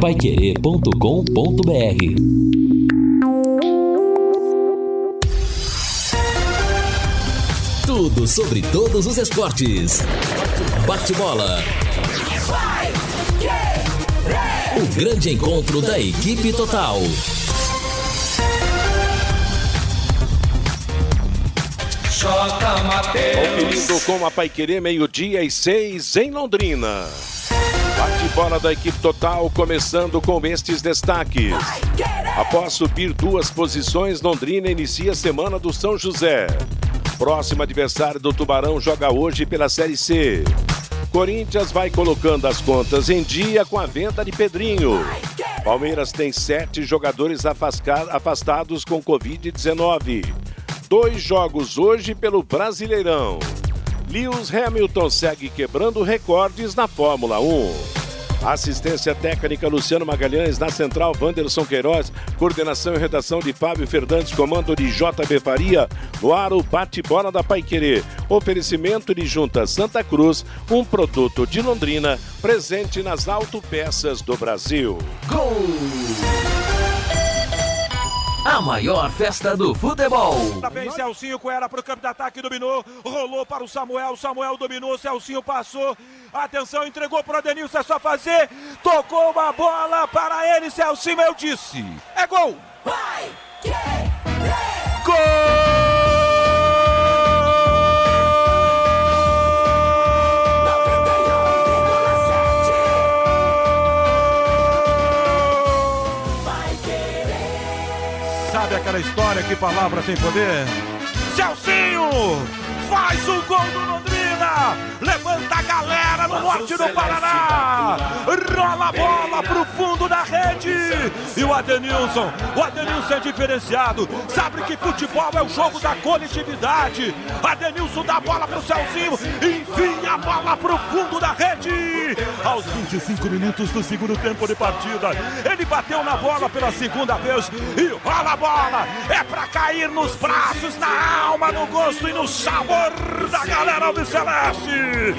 paiquerê.com.br Tudo sobre todos os esportes. Bate-bola. O grande encontro da equipe total. Conferindo com a Paiquerê, meio-dia e seis em Londrina. Bate-bola da equipe total, começando com estes destaques. Após subir duas posições, Londrina inicia a semana do São José. Próximo adversário do Tubarão joga hoje pela Série C. Corinthians vai colocando as contas em dia com a venda de Pedrinho. Palmeiras tem sete jogadores afastados com Covid-19. Dois jogos hoje pelo Brasileirão. Lewis Hamilton segue quebrando recordes na Fórmula 1. Assistência técnica Luciano Magalhães, na central Wanderson Queiroz, coordenação e redação de Fábio Fernandes, comando de JB Faria, no ar o bate-bola da Paiquerê. Oferecimento de Junta Santa Cruz, um produto de Londrina, presente nas autopeças do Brasil. Gol! A maior festa do futebol. Tá bem, Celcinho Coera para o campo de ataque, dominou, rolou para o Samuel, Samuel dominou, Celcinho passou, atenção, entregou para o Adenilson, é só fazer, tocou uma bola para ele, Celcinho, eu disse, é gol! Vai, que, Gol! Sabe aquela história que palavra tem poder? Celcinho faz o gol do Londrina, levanta no norte do Paraná, rola a bola pro fundo da rede e o Adenilson, o Adenilson é diferenciado, sabe que futebol é o jogo da coletividade. Adenilson dá a bola pro Celcinho, enfia a bola pro fundo da rede. Aos 25 minutos do segundo tempo de partida, ele bateu na bola pela segunda vez e rola a bola. É pra cair nos braços, na alma, no gosto e no sabor da galera do Celeste.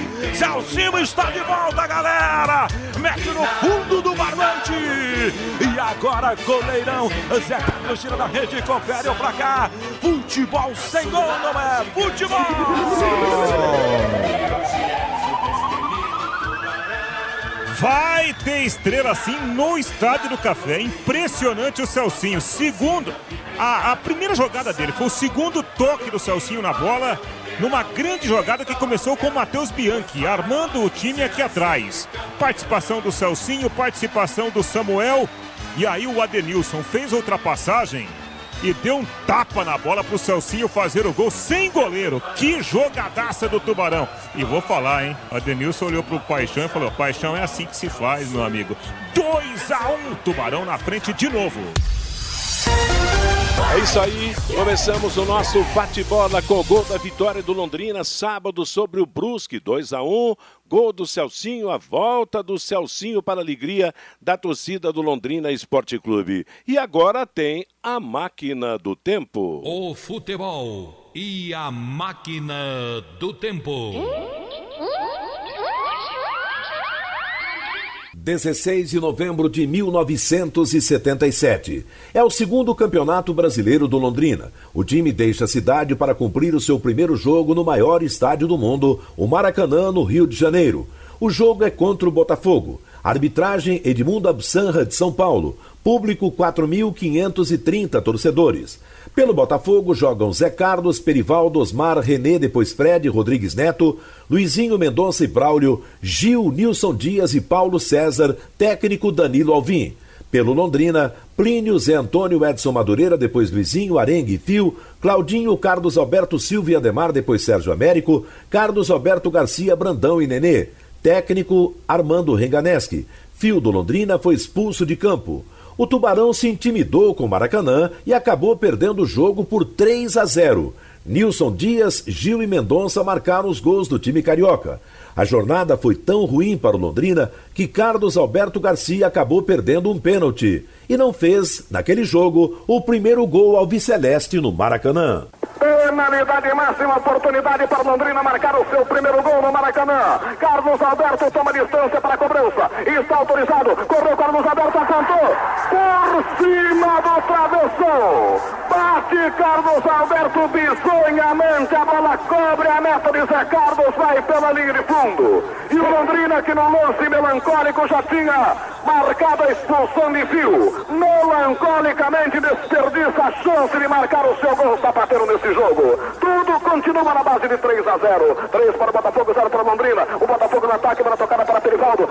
Celcinho está de volta, galera. Mete no fundo do barbante. E agora, goleirão. Zé Carlos tira da rede confere o placar. Futebol sem gol, não é? Futebol! Vai ter estrela sim no Estádio do Café. Impressionante o Celcinho. Segundo, a, a, primeira jogada dele foi o segundo toque do Celcinho na bola. Numa grande jogada que começou com Matheus Bianchi, armando o time aqui atrás. Participação do Celcinho, participação do Samuel. E aí o Adenilson fez ultrapassagem e deu um tapa na bola pro Celcinho fazer o gol sem goleiro. Que jogadaça do Tubarão. E vou falar, hein? Adenilson olhou pro Paixão e falou: Paixão é assim que se faz, meu amigo. 2 a 1 Tubarão na frente de novo. É isso aí, começamos o nosso bate-bola com o gol da vitória do Londrina, sábado sobre o Brusque, 2 a 1 Gol do Celcinho, a volta do Celcinho para a alegria da torcida do Londrina Esporte Clube. E agora tem a máquina do tempo. O futebol e a máquina do tempo. 16 de novembro de 1977. É o segundo campeonato brasileiro do Londrina. O time deixa a cidade para cumprir o seu primeiro jogo no maior estádio do mundo, o Maracanã, no Rio de Janeiro. O jogo é contra o Botafogo. Arbitragem Edmundo Absanra de São Paulo. Público 4.530 torcedores. Pelo Botafogo jogam Zé Carlos, Perivaldo, Osmar, René, depois Fred, Rodrigues Neto, Luizinho Mendonça e Braulio, Gil, Nilson Dias e Paulo César, técnico Danilo Alvim. Pelo Londrina, Plínio, Zé Antônio, Edson Madureira, depois Luizinho, Arengue e Fio, Claudinho, Carlos Alberto Silva e Ademar, depois Sérgio Américo, Carlos Alberto Garcia, Brandão e Nenê. Técnico Armando Renganeschi. Fio do Londrina foi expulso de campo o Tubarão se intimidou com o Maracanã e acabou perdendo o jogo por 3 a 0. Nilson Dias, Gil e Mendonça marcaram os gols do time carioca. A jornada foi tão ruim para o Londrina que Carlos Alberto Garcia acabou perdendo um pênalti e não fez, naquele jogo, o primeiro gol ao Viceleste no Maracanã. Penalidade máxima, oportunidade para Londrina marcar o seu primeiro gol no Maracanã. Carlos Alberto toma distância para a cobrança. Está autorizado. Correu Carlos Alberto, acantou. Por cima do travessão. Carlos Alberto bizonhamente, a bola cobre a meta de Zé Carlos, vai pela linha de fundo. E o Londrina que no lance melancólico já tinha marcado a expulsão de fio. Melancolicamente desperdiça a chance de marcar o seu gol sapateiro nesse jogo. Tudo continua na base de 3 a 0. 3 para o Botafogo, 0 para o Londrina. O Botafogo no ataque, para tocada para Perivaldo.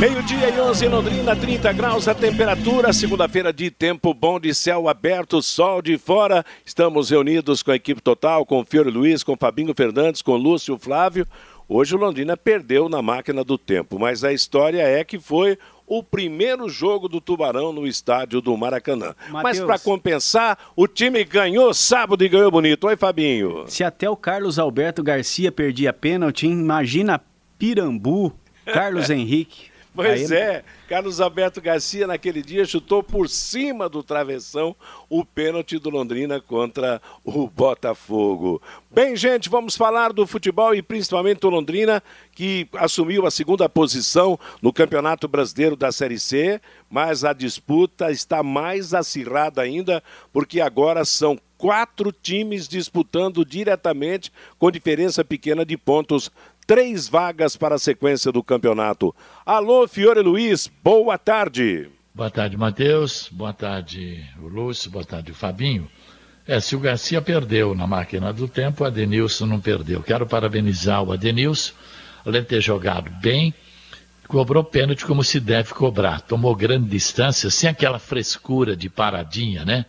Meio-dia e 11 em Londrina, 30 graus a temperatura. Segunda-feira de tempo bom, de céu aberto, sol de fora. Estamos reunidos com a equipe total, com o Fiore Luiz, com o Fabinho Fernandes, com o Lúcio Flávio. Hoje o Londrina perdeu na máquina do tempo, mas a história é que foi o primeiro jogo do Tubarão no estádio do Maracanã. Mateus. Mas para compensar, o time ganhou sábado e ganhou bonito. Oi, Fabinho. Se até o Carlos Alberto Garcia perdia pênalti, imagina Pirambu, Carlos Henrique. Pois Aí... é, Carlos Alberto Garcia naquele dia chutou por cima do travessão o pênalti do Londrina contra o Botafogo. Bem, gente, vamos falar do futebol e principalmente do Londrina, que assumiu a segunda posição no Campeonato Brasileiro da Série C, mas a disputa está mais acirrada ainda, porque agora são quatro times disputando diretamente, com diferença pequena de pontos três vagas para a sequência do campeonato. Alô, Fiore Luiz, boa tarde. Boa tarde, Matheus. Boa tarde, Lúcio. Boa tarde, o Fabinho. É, se o Garcia perdeu na máquina do tempo, o Adenilson não perdeu. Quero parabenizar o Adenilson, além de ter jogado bem, cobrou pênalti como se deve cobrar. Tomou grande distância, sem aquela frescura de paradinha, né?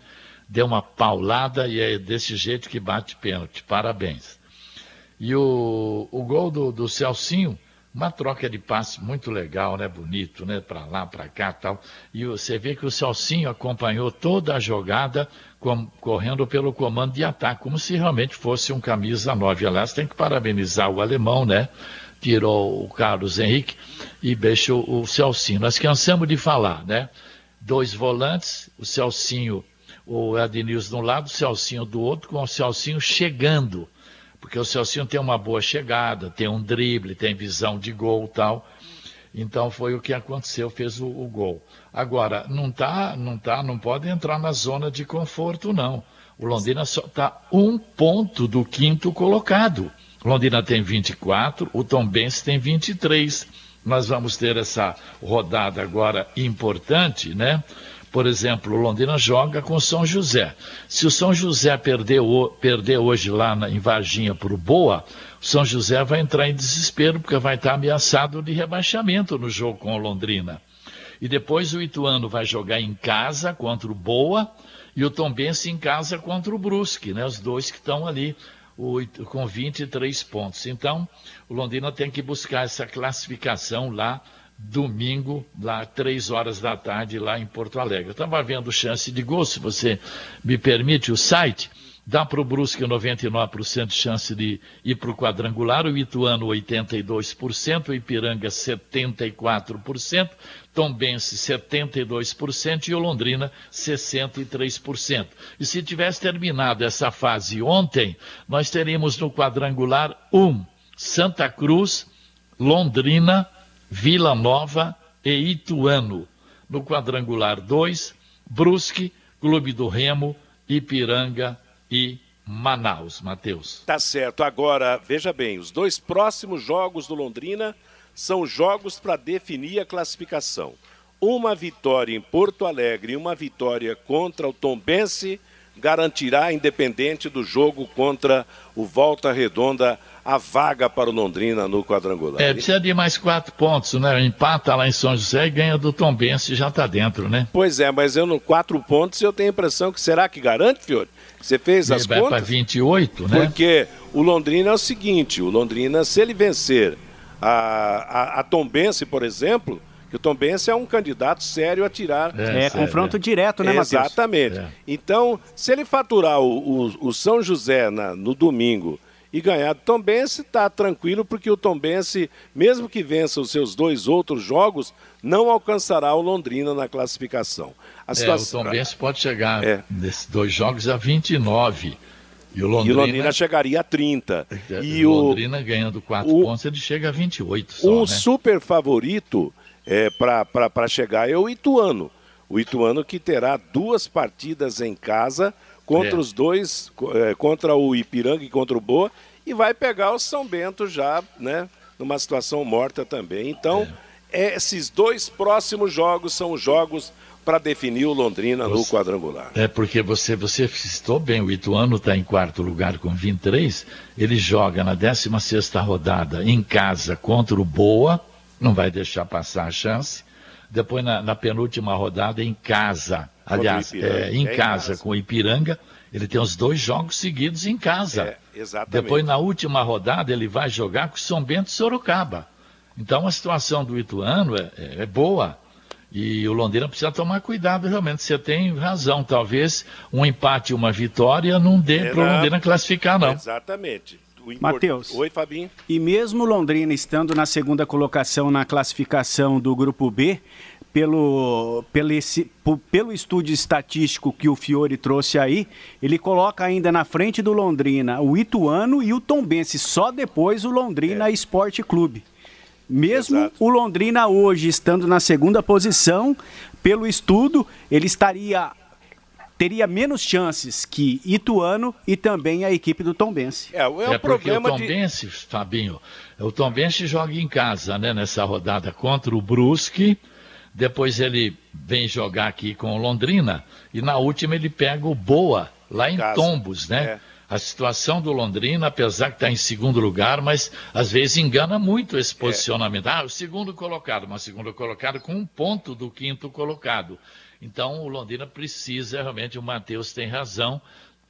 Deu uma paulada e é desse jeito que bate pênalti. Parabéns. E o, o gol do, do Celcinho, uma troca de passe muito legal, né? Bonito, né? Para lá, para cá tal. E você vê que o Celcinho acompanhou toda a jogada com, correndo pelo comando de ataque, como se realmente fosse um camisa 9. Aliás, tem que parabenizar o alemão, né? Tirou o Carlos Henrique e deixou o Celcinho. Nós cansamos de falar, né? Dois volantes, o Celcinho, o Adnilson de um lado, o Celcinho do outro, com o Celcinho chegando porque o Celcinho tem uma boa chegada, tem um drible, tem visão de gol tal. Então foi o que aconteceu, fez o, o gol. Agora, não tá, não tá, não pode entrar na zona de conforto, não. O Londrina só está um ponto do quinto colocado. Londrina tem 24, o Tom Benz tem 23. Nós vamos ter essa rodada agora importante, né? Por exemplo, o Londrina joga com o São José. Se o São José perder, perder hoje lá na, em Varginha por Boa, o São José vai entrar em desespero, porque vai estar ameaçado de rebaixamento no jogo com o Londrina. E depois o Ituano vai jogar em casa contra o Boa e o Tombense em casa contra o Brusque, né? Os dois que estão ali o, com 23 pontos. Então, o Londrina tem que buscar essa classificação lá domingo, lá três horas da tarde, lá em Porto Alegre. Eu estava vendo chance de gol, se você me permite, o site. Dá para o Brusque 99% de chance de ir para o quadrangular, o Ituano 82%, o Ipiranga 74%, Tombense 72% e o Londrina 63%. E se tivesse terminado essa fase ontem, nós teríamos no quadrangular 1, Santa Cruz, Londrina, Vila Nova e Ituano. No quadrangular 2, Brusque, Clube do Remo, Ipiranga e Manaus, Matheus. Tá certo. Agora, veja bem, os dois próximos jogos do Londrina são jogos para definir a classificação. Uma vitória em Porto Alegre e uma vitória contra o Tombense garantirá, independente do jogo contra o Volta Redonda, a vaga para o Londrina no quadrangular. É, precisa de mais quatro pontos, né? Empata lá em São José e ganha do Tombense já está dentro, né? Pois é, mas eu no quatro pontos eu tenho a impressão que será que garante, Fiore? Você fez as vai contas? Vai para 28, né? Porque o Londrina é o seguinte, o Londrina, se ele vencer a, a, a Tombense, por exemplo, que o Tom Benz é um candidato sério a tirar. É, é confronto é. direto, né, Matheus? Exatamente. É. Então, se ele faturar o, o, o São José na, no domingo e ganhar do Tom Benz, está tranquilo, porque o Tom Benz, mesmo que vença os seus dois outros jogos, não alcançará o Londrina na classificação. A situação... É, o Tom Benz pode chegar é. nesses dois jogos a 29. E o Londrina, e o Londrina chegaria a 30. É, e o Londrina ganhando 4 pontos, ele chega a 28 só, Um né? super favorito é, para chegar é o Ituano. O Ituano que terá duas partidas em casa contra é. os dois, é, contra o Ipiranga e contra o Boa, e vai pegar o São Bento já, né, numa situação morta também. Então, é. esses dois próximos jogos são os jogos para definir o Londrina você, no quadrangular. É porque você você citou bem, o Ituano está em quarto lugar com 23, ele joga na 16 rodada em casa contra o Boa, não vai deixar passar a chance. Depois na, na penúltima rodada em casa, aliás, é, em, é casa, casa com o Ipiranga, ele tem os dois jogos seguidos em casa. É, exatamente. Depois na última rodada ele vai jogar com o São Bento e Sorocaba. Então a situação do Ituano é, é, é boa. E o Londrina precisa tomar cuidado, realmente. Você tem razão. Talvez um empate e uma vitória não dê para o Londrina classificar, não. Exatamente. Matheus. Oi, Fabinho. E mesmo Londrina estando na segunda colocação na classificação do Grupo B, pelo, pelo, esse, pelo estúdio estatístico que o Fiore trouxe aí, ele coloca ainda na frente do Londrina o Ituano e o Tombense, só depois o Londrina é. Esporte Clube. Mesmo Exato. o Londrina hoje estando na segunda posição, pelo estudo, ele estaria teria menos chances que Ituano e também a equipe do Tombense. É, é, é porque o Tombense, de... Fabinho, o Tombense joga em casa, né, nessa rodada contra o Brusque, depois ele vem jogar aqui com o Londrina e na última ele pega o Boa, lá em casa. Tombos, né? É a situação do Londrina, apesar que está em segundo lugar, mas às vezes engana muito esse é. posicionamento. É. Ah, o segundo colocado, mas segundo colocado com um ponto do quinto colocado. Então o Londrina precisa, realmente, o Matheus tem razão,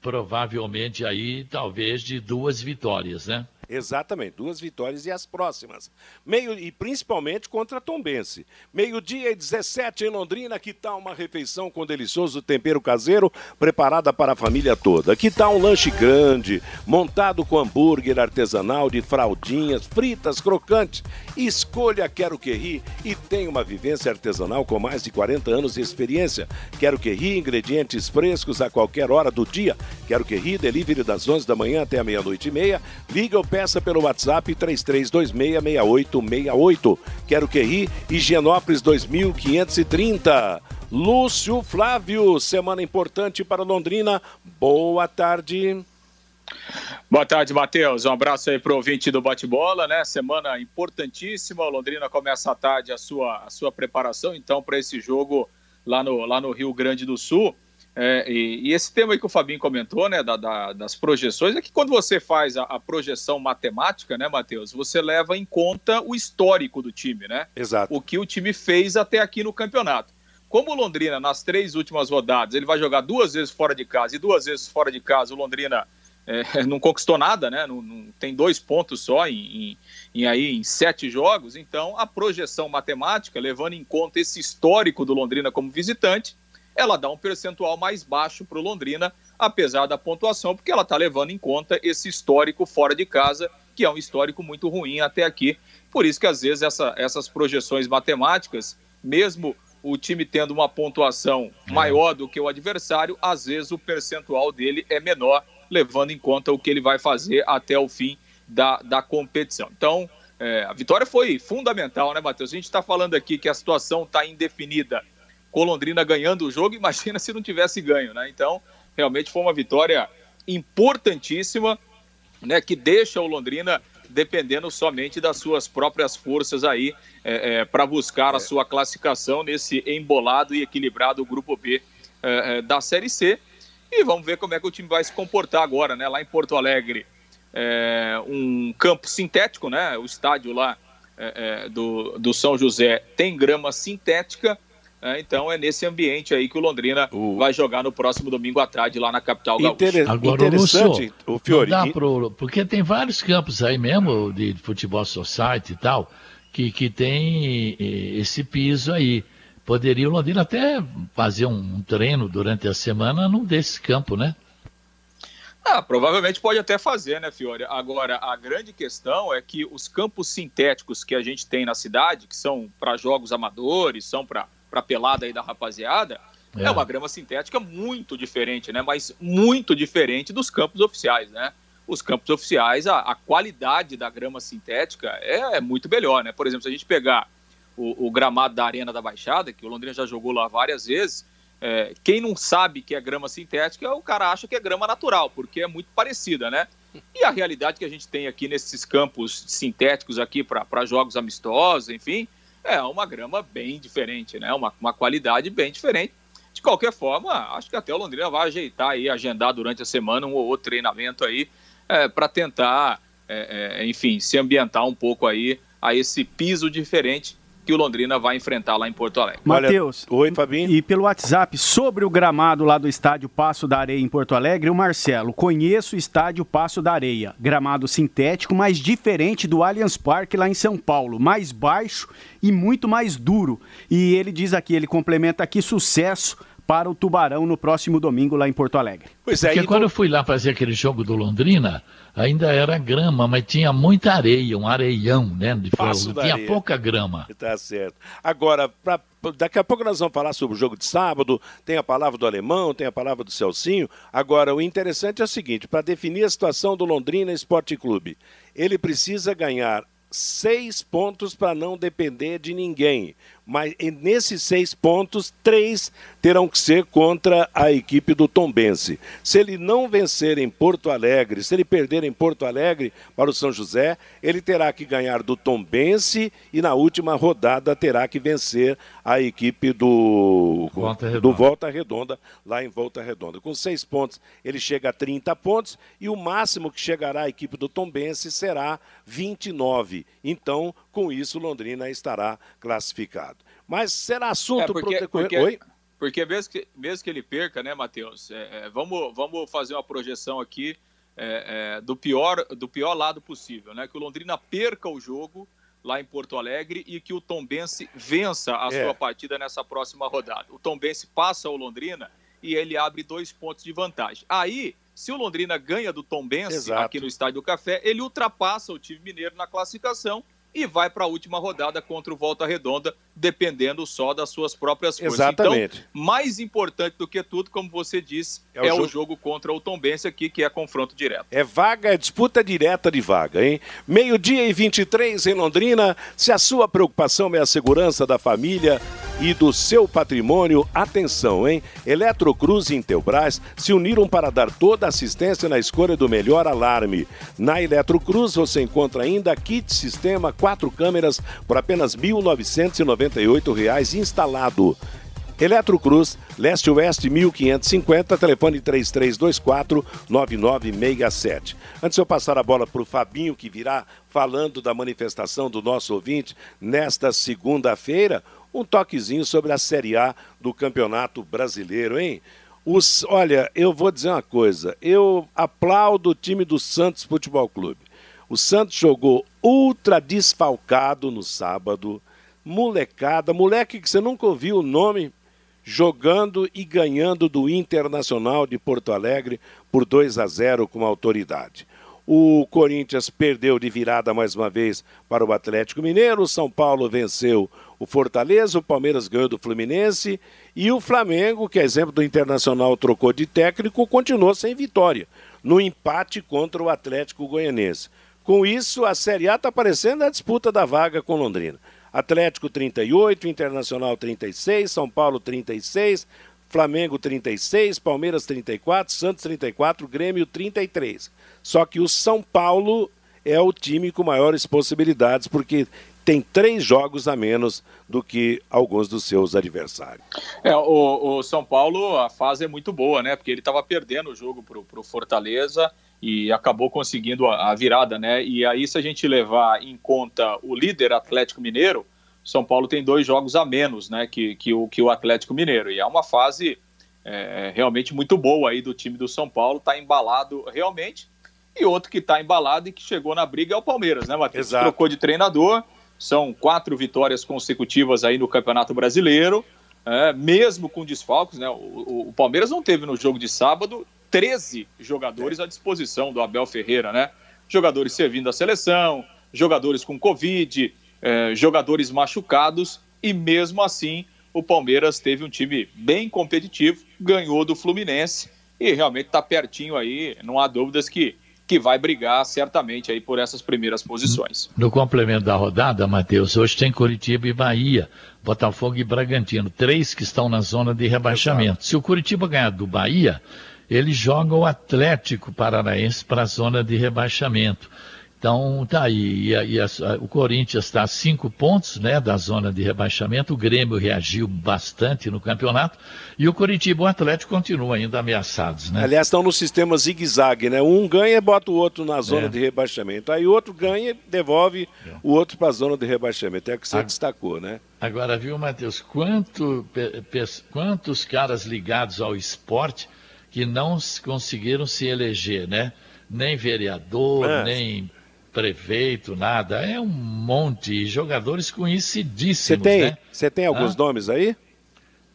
provavelmente aí, talvez, de duas vitórias, né? Exatamente, duas vitórias e as próximas. Meio e principalmente contra a Tombense. Meio-dia e 17 em Londrina, que tal uma refeição com delicioso tempero caseiro preparada para a família toda? Que tal um lanche grande, montado com hambúrguer artesanal de fraldinhas, fritas, crocantes? Escolha Quero Que Ri e tem uma vivência artesanal com mais de 40 anos de experiência. Quero Que Ri, ingredientes frescos a qualquer hora do dia. Quero Que Ri, delivery das 11 da manhã até a meia-noite e meia. Liga ou peça pelo WhatsApp 33266868. Quero que ri, Higienópolis 2530. Lúcio Flávio, semana importante para Londrina. Boa tarde. Boa tarde, Matheus. Um abraço aí para o ouvinte do bate-bola, né? Semana importantíssima. Londrina começa à tarde a sua, a sua preparação, então, para esse jogo lá no, lá no Rio Grande do Sul. É, e, e, esse tema aí que o Fabinho comentou, né, da, da, das projeções, é que quando você faz a, a, projeção matemática, né, Matheus, você leva em conta o histórico do time, né? Exato. O que o time fez até aqui no campeonato. Como o Londrina, nas três últimas rodadas, ele vai jogar duas vezes fora de casa e duas vezes fora de casa, o Londrina é, não conquistou nada, né? Não, não, tem dois pontos só em, em, em, aí, em sete jogos. Então, a projeção matemática, levando em conta esse histórico do Londrina como visitante, ela dá um percentual mais baixo para o Londrina, apesar da pontuação, porque ela está levando em conta esse histórico fora de casa, que é um histórico muito ruim até aqui. Por isso que às vezes essa, essas projeções matemáticas, mesmo o time tendo uma pontuação é. maior do que o adversário, às vezes o percentual dele é menor, levando em conta o que ele vai fazer até o fim da, da competição. Então, é, a vitória foi fundamental, né, Matheus? A gente está falando aqui que a situação está indefinida com Londrina ganhando o jogo, imagina se não tivesse ganho, né? Então, realmente foi uma vitória importantíssima, né? Que deixa o Londrina dependendo somente das suas próprias forças aí é, é, para buscar a é. sua classificação nesse embolado e equilibrado grupo B é, é, da Série C. E vamos ver como é que o time vai se comportar agora, né? Lá em Porto Alegre, é, um campo sintético, né? O estádio lá do, do São José tem grama sintética é, então é nesse ambiente aí que o Londrina o... vai jogar no próximo domingo à tarde lá na capital Inter... gaúcha. Agora, interessante, o, o Fiori. Pro... Porque tem vários campos aí mesmo de futebol society e tal que, que tem esse piso aí. Poderia o Londrina até fazer um treino durante a semana num desse campo, né? Ah, provavelmente pode até fazer, né, Fiore? Agora, a grande questão é que os campos sintéticos que a gente tem na cidade, que são para jogos amadores, são para para pelada aí da rapaziada, é. é. uma grama sintética muito diferente, né? Mas muito diferente dos campos oficiais, né? Os campos oficiais, a, a qualidade da grama sintética é, é, muito melhor, né? Por exemplo, se a gente pegar o, o, gramado da Arena da Baixada, que o Londrina já jogou lá várias vezes, é, quem não sabe que é grama sintética, o cara acha que é grama natural, porque é muito parecida, né? E a realidade que a gente tem aqui nesses campos sintéticos aqui para jogos amistosos, enfim, é uma grama bem diferente, né? Uma, uma qualidade bem diferente. De qualquer forma, acho que até o Londrina vai ajeitar aí, agendar durante a semana um ou outro treinamento aí é, para tentar, é, é, enfim, se ambientar um pouco aí a esse piso diferente que o Londrina vai enfrentar lá em Porto Alegre. Matheus. Oi, Fabinho. E pelo WhatsApp, sobre o gramado lá do estádio Passo da Areia em Porto Alegre, o Marcelo, conheço o estádio Passo da Areia, gramado sintético, mas diferente do Allianz Parque lá em São Paulo, mais baixo e muito mais duro. E ele diz aqui, ele complementa aqui, sucesso para o Tubarão no próximo domingo lá em Porto Alegre. Pois é, Porque quando eu fui lá fazer aquele jogo do Londrina, ainda era grama, mas tinha muita areia, um areião, né? De Passo tinha areia. pouca grama. Tá certo. Agora, pra, daqui a pouco nós vamos falar sobre o jogo de sábado, tem a palavra do alemão, tem a palavra do Celcinho. Agora, o interessante é o seguinte: para definir a situação do Londrina Esporte Clube, ele precisa ganhar seis pontos para não depender de ninguém mas nesses seis pontos, três terão que ser contra a equipe do Tombense. Se ele não vencer em Porto Alegre, se ele perder em Porto Alegre para o São José, ele terá que ganhar do Tombense e na última rodada terá que vencer a equipe do Volta do Volta Redonda, lá em Volta Redonda. Com seis pontos, ele chega a 30 pontos e o máximo que chegará a equipe do Tombense será 29. Então, com isso, Londrina estará classificado. Mas será assunto é porque, pro porque, Oi? Porque mesmo que, mesmo que ele perca, né, Matheus? É, é, vamos, vamos fazer uma projeção aqui é, é, do, pior, do pior lado possível, né? Que o Londrina perca o jogo lá em Porto Alegre e que o Tombense vença a é. sua partida nessa próxima rodada. O Tombense passa o Londrina e ele abre dois pontos de vantagem. Aí, se o Londrina ganha do Tombense Exato. aqui no Estádio do Café, ele ultrapassa o time mineiro na classificação e vai para a última rodada contra o Volta Redonda, dependendo só das suas próprias coisas. Exatamente. Então, mais importante do que tudo, como você disse, é, o, é jogo... o jogo contra o Tombense aqui, que é confronto direto. É vaga, é disputa direta de vaga, hein? Meio-dia e 23 em Londrina. Se a sua preocupação é a segurança da família e do seu patrimônio, atenção, hein? Eletrocruz e Intelbras se uniram para dar toda a assistência na escolha do melhor alarme. Na Eletrocruz você encontra ainda kit sistema quatro câmeras por apenas R$ 1.998 instalado. Eletrocruz, leste-oeste 1550, telefone 3324-9967. Antes de eu passar a bola para o Fabinho, que virá falando da manifestação do nosso ouvinte nesta segunda-feira, um toquezinho sobre a Série A do Campeonato Brasileiro, hein? Os, olha, eu vou dizer uma coisa, eu aplaudo o time do Santos Futebol Clube. O Santos jogou ultra desfalcado no sábado, molecada, moleque que você nunca ouviu o nome, jogando e ganhando do Internacional de Porto Alegre por 2 a 0 com autoridade. O Corinthians perdeu de virada mais uma vez para o Atlético Mineiro. O São Paulo venceu o Fortaleza. O Palmeiras ganhou do Fluminense. E o Flamengo, que é exemplo do Internacional, trocou de técnico, continuou sem vitória no empate contra o Atlético Goianense. Com isso, a Série A está parecendo a disputa da vaga com Londrina. Atlético 38, Internacional 36, São Paulo 36, Flamengo 36, Palmeiras 34, Santos 34, Grêmio 33. Só que o São Paulo é o time com maiores possibilidades, porque tem três jogos a menos do que alguns dos seus adversários. É, o, o São Paulo, a fase é muito boa, né? Porque ele estava perdendo o jogo para o Fortaleza e acabou conseguindo a, a, virada, né? E aí, se a gente levar em conta o líder Atlético Mineiro, são Paulo tem dois jogos a menos né, que, que, o, que o Atlético Mineiro. E é uma fase é, realmente muito boa aí do time do São Paulo, está embalado realmente. E outro que está embalado e que chegou na briga é o Palmeiras, né, Matheus? Exato. Trocou de treinador, são quatro vitórias consecutivas aí no Campeonato Brasileiro, é, mesmo com desfalques, né? O, o, Palmeiras não teve no jogo de sábado 13 jogadores à disposição do Abel Ferreira, né? Jogadores servindo a seleção, jogadores com Covid, é, jogadores machucados e mesmo assim o Palmeiras teve um time bem competitivo, ganhou do Fluminense e realmente está pertinho aí, não há dúvidas que que vai brigar certamente aí por essas primeiras posições. No complemento da rodada, Matheus, hoje tem Curitiba e Bahia, Botafogo e Bragantino, três que estão na zona de rebaixamento. Exato. Se o Curitiba ganhar do Bahia, ele joga o Atlético Paranaense para a zona de rebaixamento. Então, tá aí. E, e a, o Corinthians está a cinco pontos né, da zona de rebaixamento. O Grêmio reagiu bastante no campeonato. E o Coritiba e o Atlético continuam ainda ameaçados. Né? Aliás, estão no sistema zigue-zague, né? Um ganha e bota o outro na zona é. de rebaixamento. Aí o outro ganha e devolve é. o outro para a zona de rebaixamento. É o que você a... destacou, né? Agora, viu, Matheus, quanto, quantos caras ligados ao esporte que não conseguiram se eleger, né? Nem vereador, é. nem prefeito, nada. É um monte. de jogadores conhecidíssimos. Você tem, né? Você tem alguns ah? nomes aí?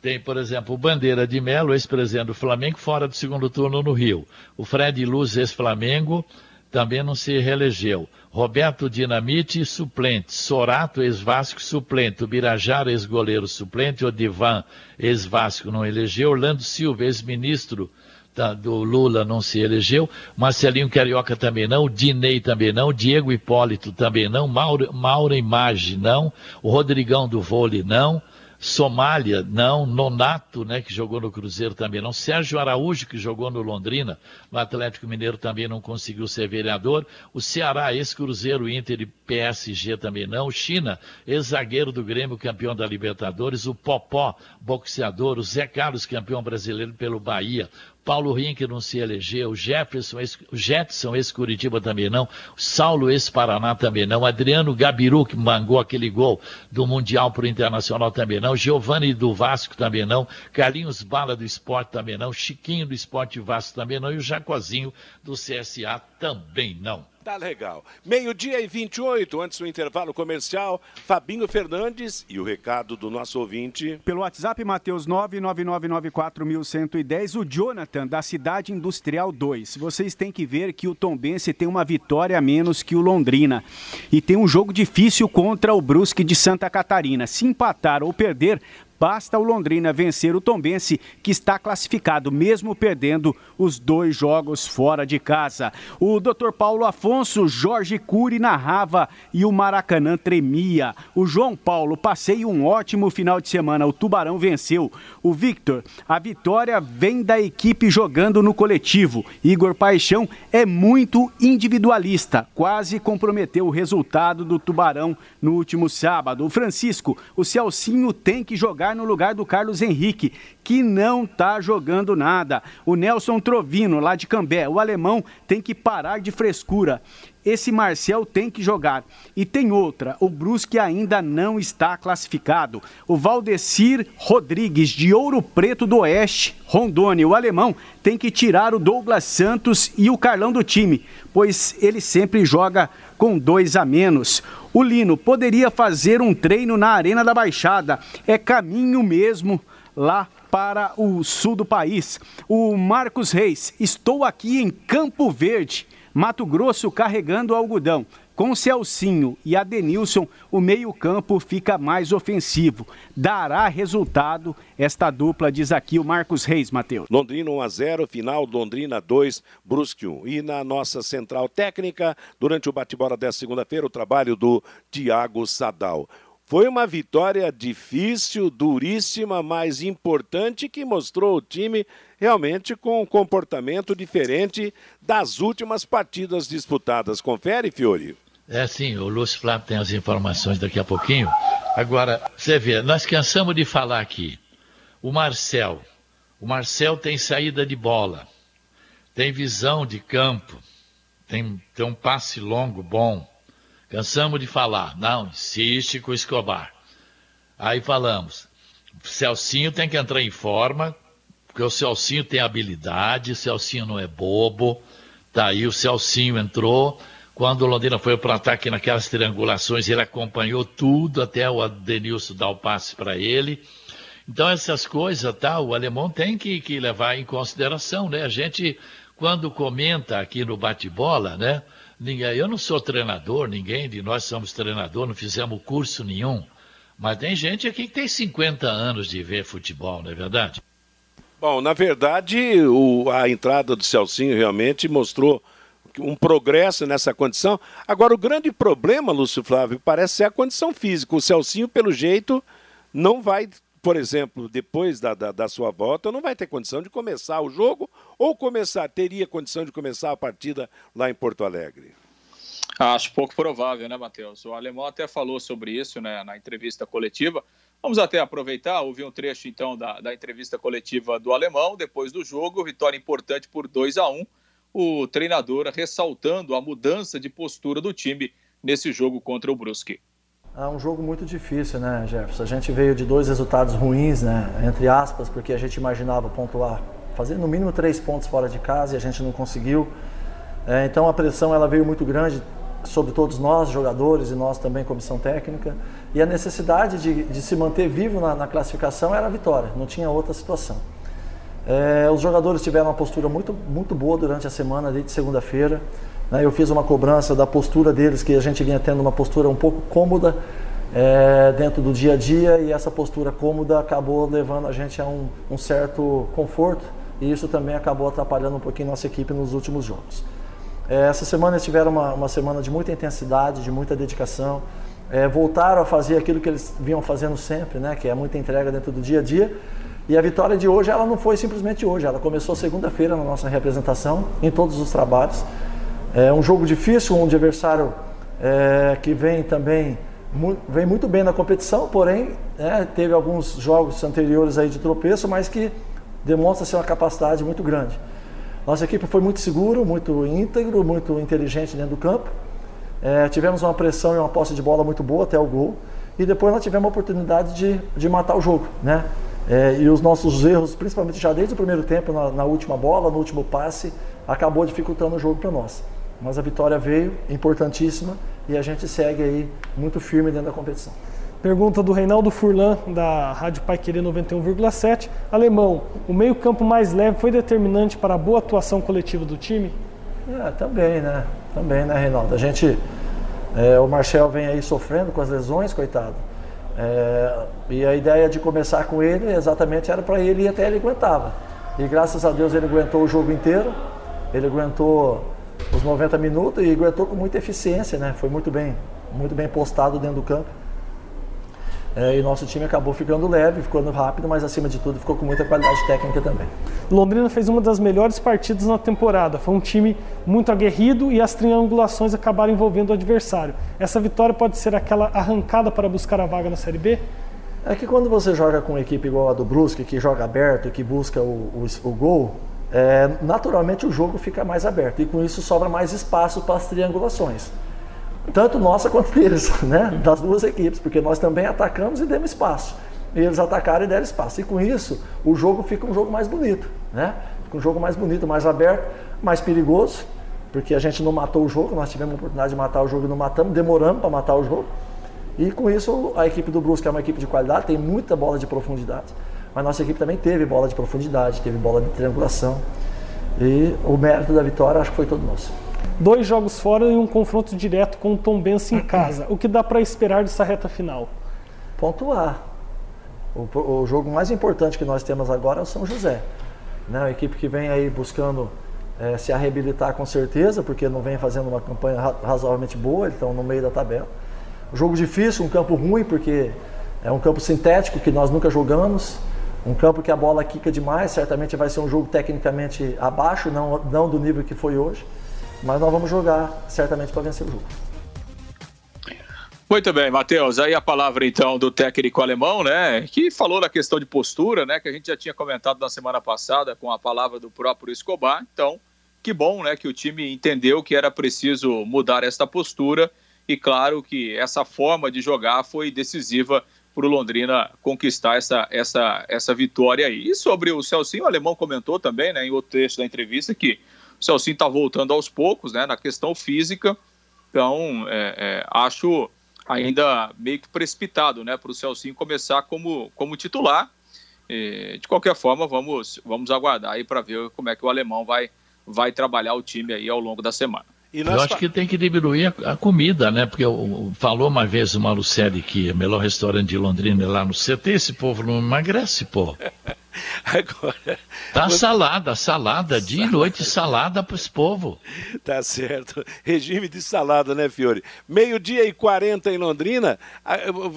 Tem, por exemplo, o Bandeira de Melo, ex-presidente do Flamengo, fora do segundo turno no Rio. O Fred Luz, ex-Flamengo, também não se reelegeu. Roberto Dinamite, suplente. Sorato, ex-Vasco, suplente. O Birajara, ex-goleiro, suplente. O Divan, ex-Vasco, não elegeu. Orlando Silva, ex-ministro da, do Lula não se elegeu, Marcelinho Carioca também não, Dinei também não, Diego Hipólito também não, Mauro, Mauro Image não, o Rodrigão do vôlei não, Somália, não. Nonato, né, que jogou no Cruzeiro também não. Sérgio Araújo, que jogou no Londrina, no Atlético Mineiro também não conseguiu ser vereador. O Ceará, ex-Cruzeiro, Inter e PSG também não. China, ex-zagueiro do Grêmio, campeão da Libertadores. O Popó, boxeador. O Zé Carlos, campeão brasileiro pelo Bahia. Paulo Rink não se elegeu, Jefferson, o Jetson, ex-Curitiba também não, Saulo, ex-Paraná também não, Adriano Gabiru, que mangou aquele gol do Mundial para o Internacional também não, Giovanni do Vasco também não, Carlinhos Bala do Esporte também não, Chiquinho do Esporte Vasco também não e o Jacozinho do CSA também não. Tá legal. Meio-dia e 28, antes do intervalo comercial, Fabinho Fernandes e o recado do nosso ouvinte. Pelo WhatsApp, Matheus 99994110, o Jonathan, da Cidade Industrial 2. Vocês têm que ver que o Tombense tem uma vitória a menos que o Londrina. E tem um jogo difícil contra o Brusque de Santa Catarina. Se empatar ou perder, Basta o Londrina vencer o Tombense, que está classificado, mesmo perdendo os dois jogos fora de casa. O Dr. Paulo Afonso, Jorge Cury narrava e o Maracanã tremia. O João Paulo, passei um ótimo final de semana. O Tubarão venceu. O Victor, a vitória vem da equipe jogando no coletivo. Igor Paixão é muito individualista, quase comprometeu o resultado do Tubarão no último sábado. O Francisco, o Celcinho tem que jogar jogar no lugar do Carlos Henrique, que não está jogando nada. O Nelson Trovino, lá de Cambé, o alemão tem que parar de frescura. Esse Marcel tem que jogar. E tem outra, o Brusque ainda não está classificado. O Valdecir Rodrigues, de Ouro Preto do Oeste, Rondônia, o alemão, tem que tirar o Douglas Santos e o Carlão do time, pois ele sempre joga com dois a menos. O Lino poderia fazer um treino na Arena da Baixada. É caminho mesmo lá para o sul do país. O Marcos Reis, estou aqui em Campo Verde, Mato Grosso, carregando algodão. Com Celcinho e Adenilson, o meio-campo fica mais ofensivo. Dará resultado esta dupla, diz aqui o Marcos Reis, Matheus. Londrina 1 a 0, final Londrina 2, Brusque 1. E na nossa central técnica, durante o bate-bola desta segunda-feira, o trabalho do Tiago Sadal. Foi uma vitória difícil, duríssima, mas importante que mostrou o time realmente com um comportamento diferente das últimas partidas disputadas. Confere, Fiore. É sim, o Lúcio Flávio tem as informações daqui a pouquinho. Agora, você vê, nós cansamos de falar aqui. O Marcel. O Marcel tem saída de bola, tem visão de campo, tem, tem um passe longo bom. Cansamos de falar. Não, insiste com o Escobar. Aí falamos. O Celcinho tem que entrar em forma, porque o Celcinho tem habilidade, o Celcinho não é bobo. Tá aí, o Celcinho entrou quando o Londrina foi para o ataque naquelas triangulações, ele acompanhou tudo até o Adenilson dar o passe para ele. Então, essas coisas, tá, o alemão tem que, que levar em consideração, né? A gente, quando comenta aqui no bate-bola, né? Ninguém, eu não sou treinador, ninguém de nós somos treinador, não fizemos curso nenhum. Mas tem gente aqui que tem 50 anos de ver futebol, não é verdade? Bom, na verdade, o, a entrada do Celcinho realmente mostrou um progresso nessa condição. Agora, o grande problema, Lúcio Flávio, parece ser a condição física. O Celcinho, pelo jeito, não vai, por exemplo, depois da, da, da, sua volta, não vai ter condição de começar o jogo ou começar, teria condição de começar a partida lá em Porto Alegre. Acho pouco provável, né, Matheus? O alemão até falou sobre isso né, na entrevista coletiva. Vamos até aproveitar, ouvir um trecho então da, da entrevista coletiva do alemão, depois do jogo, vitória importante por 2 a 1 o treinador ressaltando a mudança de postura do time nesse jogo contra o Brusque. É um jogo muito difícil, né, Jefferson? A gente veio de dois resultados ruins, né, entre aspas, porque a gente imaginava pontuar, fazer no mínimo três pontos fora de casa e a gente não conseguiu. É, então a pressão ela veio muito grande sobre todos nós, jogadores, e nós também, comissão técnica. E a necessidade de, de se manter vivo na, na, classificação era a vitória, não tinha outra situação. É, os jogadores tiveram uma postura muito, muito boa durante a semana, desde segunda-feira. Né? Eu fiz uma cobrança da postura deles, que a gente vinha tendo uma postura um pouco cômoda é, dentro do dia a dia, e essa postura cômoda acabou levando a gente a um, um certo conforto, e isso também acabou atrapalhando um pouquinho nossa equipe nos últimos jogos. É, essa semana eles tiveram uma, uma semana de muita intensidade, de muita dedicação. É, voltaram a fazer aquilo que eles vinham fazendo sempre, né? que é muita entrega dentro do dia a dia. E a vitória de hoje, ela não foi simplesmente hoje, ela começou segunda-feira na nossa representação, em todos os trabalhos. É um jogo difícil, um adversário é, que vem também vem muito bem na competição, porém é, teve alguns jogos anteriores aí de tropeço, mas que demonstra ser uma capacidade muito grande. Nossa equipe foi muito seguro, muito íntegro, muito inteligente dentro do campo. É, tivemos uma pressão e uma posse de bola muito boa até o gol. E depois nós tivemos a oportunidade de, de matar o jogo, né? É, e os nossos erros, principalmente já desde o primeiro tempo, na, na última bola, no último passe, acabou dificultando o jogo para nós. Mas a vitória veio, importantíssima, e a gente segue aí muito firme dentro da competição. Pergunta do Reinaldo Furlan, da Rádio Pai Querer 91,7. Alemão, o meio-campo mais leve foi determinante para a boa atuação coletiva do time? É, também, né? Também, né, Reinaldo? A gente. É, o Marcel vem aí sofrendo com as lesões, coitado. É, e a ideia de começar com ele exatamente era para ele ir até ele aguentava. E graças a Deus ele aguentou o jogo inteiro, ele aguentou os 90 minutos e aguentou com muita eficiência, né? Foi muito bem, muito bem postado dentro do campo. É, e nosso time acabou ficando leve, ficando rápido, mas acima de tudo ficou com muita qualidade técnica também. Londrina fez uma das melhores partidas na temporada. Foi um time muito aguerrido e as triangulações acabaram envolvendo o adversário. Essa vitória pode ser aquela arrancada para buscar a vaga na Série B? É que quando você joga com uma equipe igual a do Brusque, que joga aberto, que busca o, o, o gol, é, naturalmente o jogo fica mais aberto e com isso sobra mais espaço para as triangulações tanto nossa quanto deles, né? das duas equipes, porque nós também atacamos e demos espaço. E eles atacaram e deram espaço. E com isso, o jogo fica um jogo mais bonito, né? Fica um jogo mais bonito, mais aberto, mais perigoso, porque a gente não matou o jogo, nós tivemos a oportunidade de matar o jogo e não matamos, demoramos para matar o jogo. E com isso, a equipe do Brusque é uma equipe de qualidade, tem muita bola de profundidade. Mas nossa equipe também teve bola de profundidade, teve bola de triangulação. E o mérito da vitória acho que foi todo nosso dois jogos fora e um confronto direto com o Tom Benz em casa. O que dá para esperar dessa reta final? Pontuar. O, o, jogo mais importante que nós temos agora é o São José. Né? A equipe que vem aí buscando é, se reabilitar com certeza, porque não vem fazendo uma campanha razoavelmente boa, estão no meio da tabela. jogo difícil, um campo ruim, porque é um campo sintético que nós nunca jogamos. Um campo que a bola quica demais, certamente vai ser um jogo tecnicamente abaixo, não, não do nível que foi hoje. Mas nós vamos jogar certamente para vencer o jogo. Muito bem, Matheus. Aí a palavra então do técnico alemão, né? Que falou da questão de postura, né? Que a gente já tinha comentado na semana passada com a palavra do próprio Escobar. Então, que bom, né? Que o time entendeu que era preciso mudar esta postura. E claro que essa forma de jogar foi decisiva para o Londrina conquistar essa, essa, essa vitória aí. E sobre o Celcinho, o alemão comentou também, né? Em outro trecho da entrevista que o Celcinho está voltando aos poucos, né, na questão física. Então, é, é, acho ainda meio que precipitado, né, para o Celcinho começar como, como titular. E, de qualquer forma, vamos, vamos aguardar aí para ver como é que o alemão vai, vai trabalhar o time aí ao longo da semana. Eu acho que tem que diminuir a, a comida, né? Porque eu, falou uma vez o Malucelli que o melhor restaurante de Londrina é lá no CT, esse povo não emagrece, pô. Agora, tá você... salada, salada, dia e noite salada para esse povo. Tá certo. Regime de salada, né, Fiore? Meio-dia e 40 em Londrina.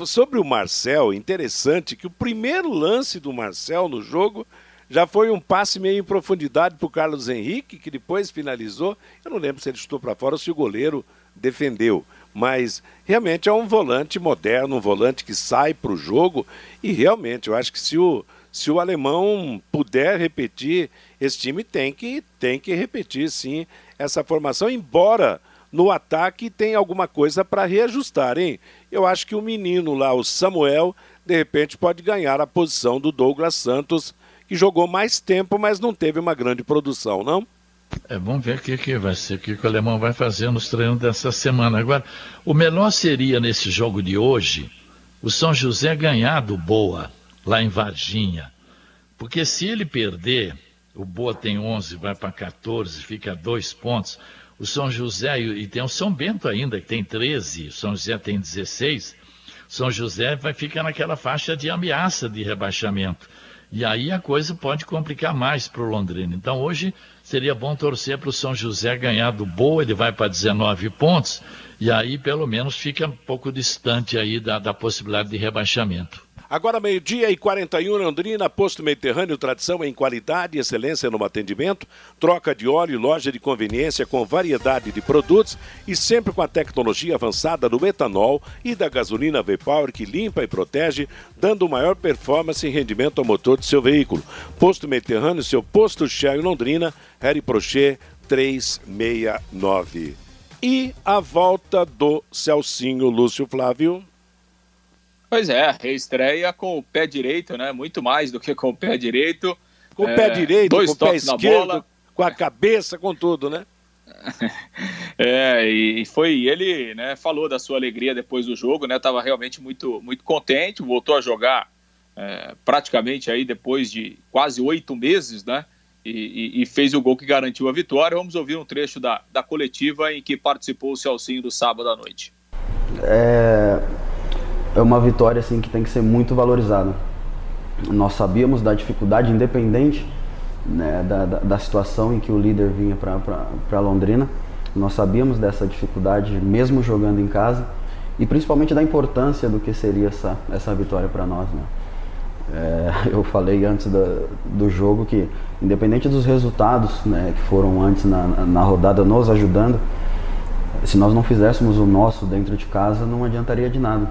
Sobre o Marcel, interessante que o primeiro lance do Marcel no jogo já foi um passe meio em profundidade para o Carlos Henrique, que depois finalizou. Eu não lembro se ele chutou para fora ou se o goleiro defendeu. Mas realmente é um volante moderno, um volante que sai para o jogo. E realmente, eu acho que se o, se o alemão puder repetir, esse time tem que, tem que repetir sim essa formação, embora no ataque tem alguma coisa para reajustar, hein? Eu acho que o menino lá, o Samuel, de repente pode ganhar a posição do Douglas Santos que jogou mais tempo, mas não teve uma grande produção, não? É, vamos ver o que, que vai ser, o que, que o alemão vai fazer nos treinos dessa semana. Agora, o melhor seria nesse jogo de hoje o São José ganhar do Boa, lá em Varginha. Porque se ele perder, o Boa tem 11, vai para 14, fica dois pontos. O São José, e tem o São Bento ainda, que tem 13, o São José tem 16. São José vai ficar naquela faixa de ameaça de rebaixamento. E aí a coisa pode complicar mais para o Londrina. Então hoje seria bom torcer para o São José ganhar do Boa, ele vai para 19 pontos, e aí pelo menos fica um pouco distante aí da, da possibilidade de rebaixamento. Agora, meio-dia e 41, Londrina, posto Mediterrâneo, tradição em qualidade e excelência no atendimento, troca de óleo, loja de conveniência com variedade de produtos e sempre com a tecnologia avançada do etanol e da gasolina V-Power que limpa e protege, dando maior performance e rendimento ao motor de seu veículo. Posto Mediterrâneo, seu posto Shell Londrina, Harry Prochet 369. E a volta do Celcinho Lúcio Flávio. Pois é, reestreia com o pé direito, né? Muito mais do que com o pé direito. Com o é, pé direito, dois com o pé esquerdo, com a cabeça, com tudo, né? É, e foi ele, né, falou da sua alegria depois do jogo, né, tava realmente muito, muito contente, voltou a jogar é, praticamente aí depois de quase oito meses, né, e, e, e, fez o gol que garantiu a vitória. Vamos ouvir um trecho da, da coletiva em que participou o Celcinho do sábado à noite. É, é uma vitória assim que tem que ser muito valorizada. Nós sabíamos da dificuldade, independente né, da, da, da, situação em que o líder vinha para Londrina, nós sabíamos dessa dificuldade, mesmo jogando em casa, e principalmente da importância do que seria essa, essa vitória para nós. Né? É, eu falei antes da, do jogo que, independente dos resultados né, que foram antes na, na rodada nos ajudando, se nós não fizéssemos o nosso dentro de casa, não adiantaria de nada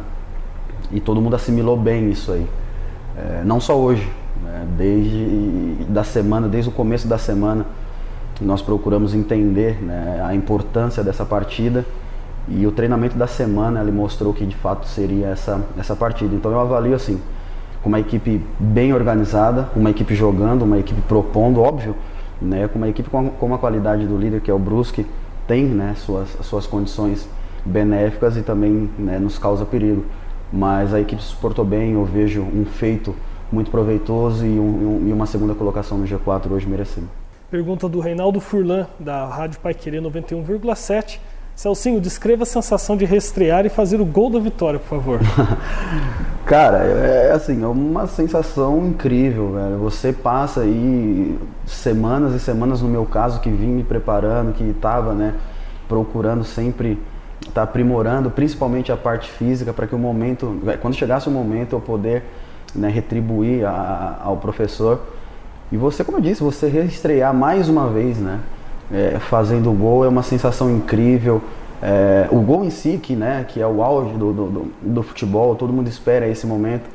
e todo mundo assimilou bem isso aí. É, não só hoje, né? desde da semana, desde o começo da semana, nós procuramos entender né, a importância dessa partida e o treinamento da semana ele mostrou que de fato seria essa, essa partida. Então eu avalio assim, com uma equipe bem organizada, uma equipe jogando, uma equipe propondo, óbvio, né, com uma equipe com, com a qualidade do líder que é o Brusque, tem né, suas, suas condições benéficas e também né, nos causa perigo mas a equipe suportou bem. Eu vejo um feito muito proveitoso e, um, e uma segunda colocação no G4 hoje merecendo. Pergunta do Reinaldo Furlan, da Rádio Pai Querer 91,7. Celcinho, descreva a sensação de reestrear e fazer o gol da vitória, por favor. Cara, é, é assim, é uma sensação incrível, velho. Você passa aí semanas e semanas, no meu caso, que vim me preparando, que estava, né, procurando sempre está aprimorando principalmente a parte física para que o momento, quando chegasse o momento, eu poder né, retribuir a, ao professor. E você, como eu disse, você reestrear mais uma vez, né, é, fazendo o gol é uma sensação incrível. É, o gol em si, que, né, que é o auge do, do, do, futebol, todo mundo espera esse momento,